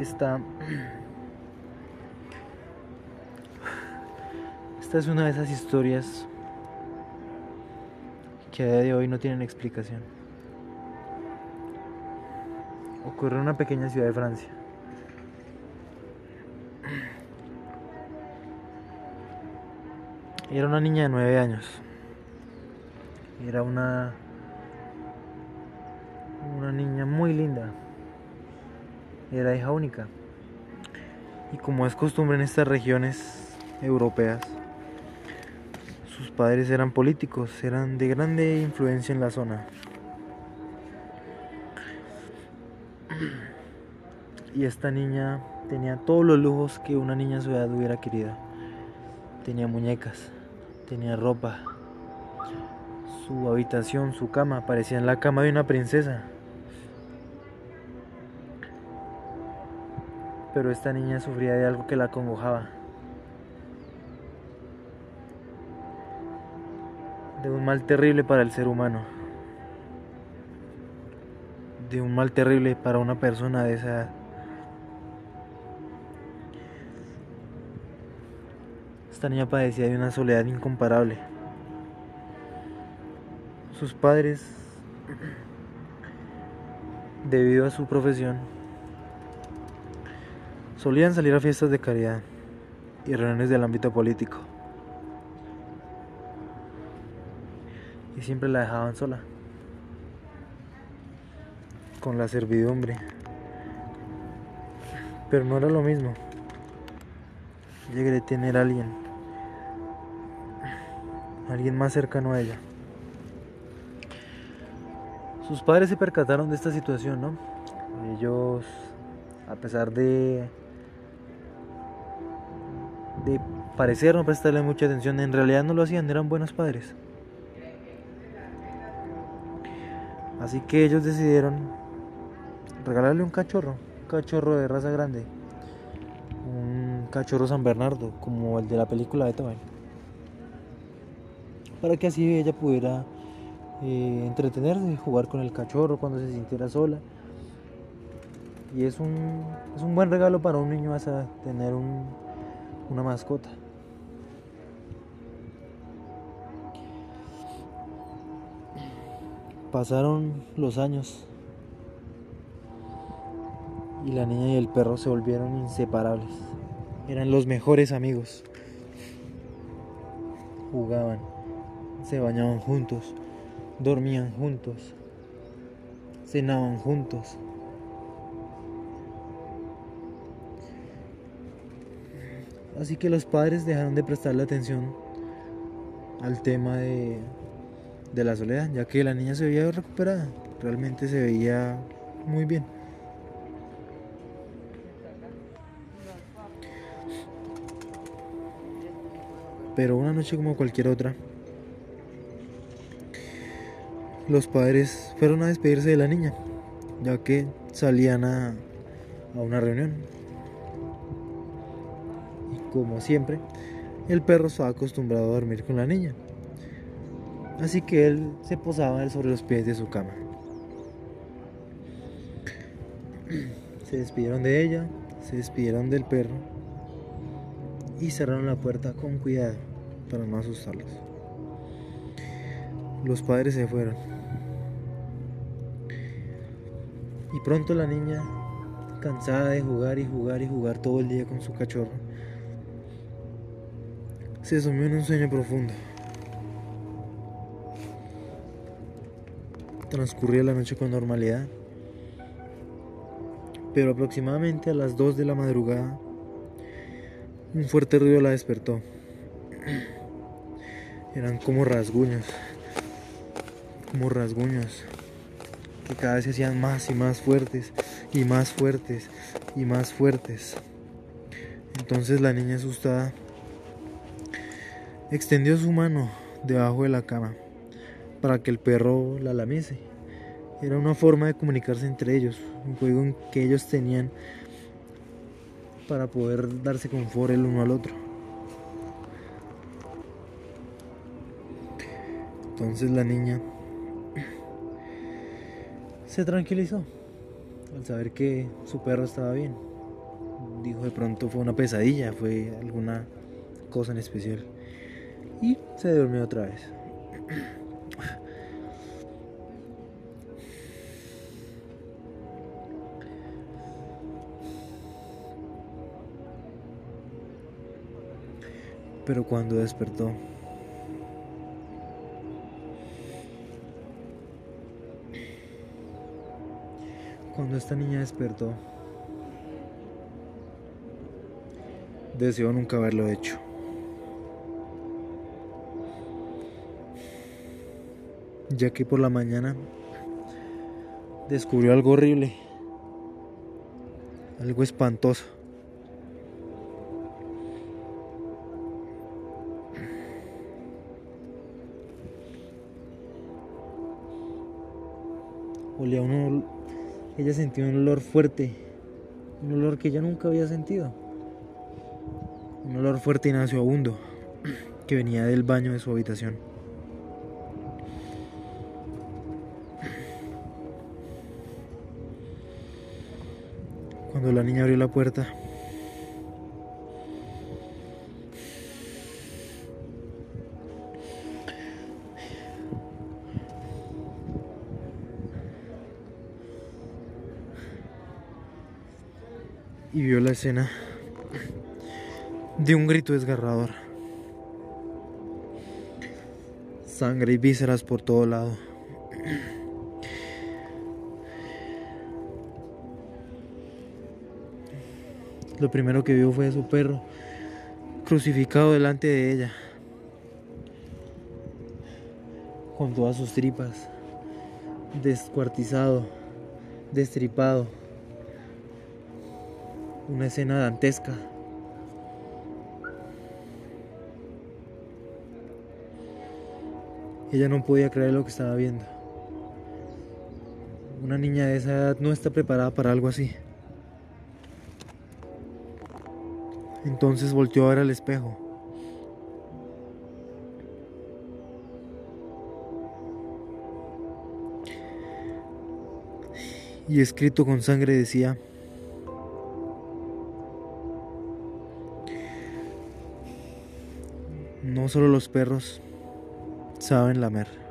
esta esta es una de esas historias que a día de hoy no tienen explicación. Ocurre en una pequeña ciudad de Francia. Era una niña de nueve años. Era una una niña muy linda. Era hija única. Y como es costumbre en estas regiones europeas, sus padres eran políticos, eran de grande influencia en la zona. Y esta niña tenía todos los lujos que una niña a su edad hubiera querido. Tenía muñecas, tenía ropa, su habitación, su cama, parecía la cama de una princesa. Pero esta niña sufría de algo que la acongojaba. De un mal terrible para el ser humano. De un mal terrible para una persona de esa edad. Esta niña padecía de una soledad incomparable. Sus padres, debido a su profesión, solían salir a fiestas de caridad y reuniones del ámbito político. Y siempre la dejaban sola, con la servidumbre. Pero no era lo mismo. Llegué a tener a alguien, alguien más cercano a ella. Sus padres se percataron de esta situación, ¿no? Ellos, a pesar de, de parecer no prestarle mucha atención, en realidad no lo hacían, eran buenos padres. Así que ellos decidieron regalarle un cachorro, un cachorro de raza grande, un cachorro San Bernardo, como el de la película de Toy, para que así ella pudiera eh, entretenerse, jugar con el cachorro cuando se sintiera sola. Y es un, es un buen regalo para un niño hasta tener un, una mascota. Pasaron los años y la niña y el perro se volvieron inseparables. Eran los mejores amigos. Jugaban, se bañaban juntos, dormían juntos, cenaban juntos. Así que los padres dejaron de prestarle atención al tema de, de la soledad, ya que la niña se veía recuperada, realmente se veía muy bien. Pero una noche como cualquier otra, los padres fueron a despedirse de la niña, ya que salían a, a una reunión. Como siempre, el perro estaba acostumbrado a dormir con la niña. Así que él se posaba sobre los pies de su cama. Se despidieron de ella, se despidieron del perro y cerraron la puerta con cuidado para no asustarlos. Los padres se fueron. Y pronto la niña, cansada de jugar y jugar y jugar todo el día con su cachorro, se sumió en un sueño profundo. Transcurría la noche con normalidad, pero aproximadamente a las 2 de la madrugada, un fuerte ruido la despertó. Eran como rasguños, como rasguños que cada vez se hacían más y más fuertes y más fuertes y más fuertes. Entonces la niña asustada extendió su mano debajo de la cama para que el perro la lamiese. Era una forma de comunicarse entre ellos, un juego que ellos tenían para poder darse confort el uno al otro. Entonces la niña se tranquilizó al saber que su perro estaba bien. dijo de pronto fue una pesadilla, fue alguna cosa en especial. Y se durmió otra vez. Pero cuando despertó, cuando esta niña despertó, deseó nunca haberlo hecho. Ya que por la mañana descubrió algo horrible, algo espantoso. Olía un ella sintió un olor fuerte, un olor que ella nunca había sentido. Un olor fuerte y nauseabundo que venía del baño de su habitación. Cuando la niña abrió la puerta, y vio la escena de un grito desgarrador. Sangre y vísceras por todo lado. Lo primero que vio fue a su perro crucificado delante de ella, con todas sus tripas, descuartizado, destripado una escena dantesca. Ella no podía creer lo que estaba viendo. Una niña de esa edad no está preparada para algo así. Entonces volteó a ver al espejo. Y escrito con sangre decía, No solo los perros saben lamer.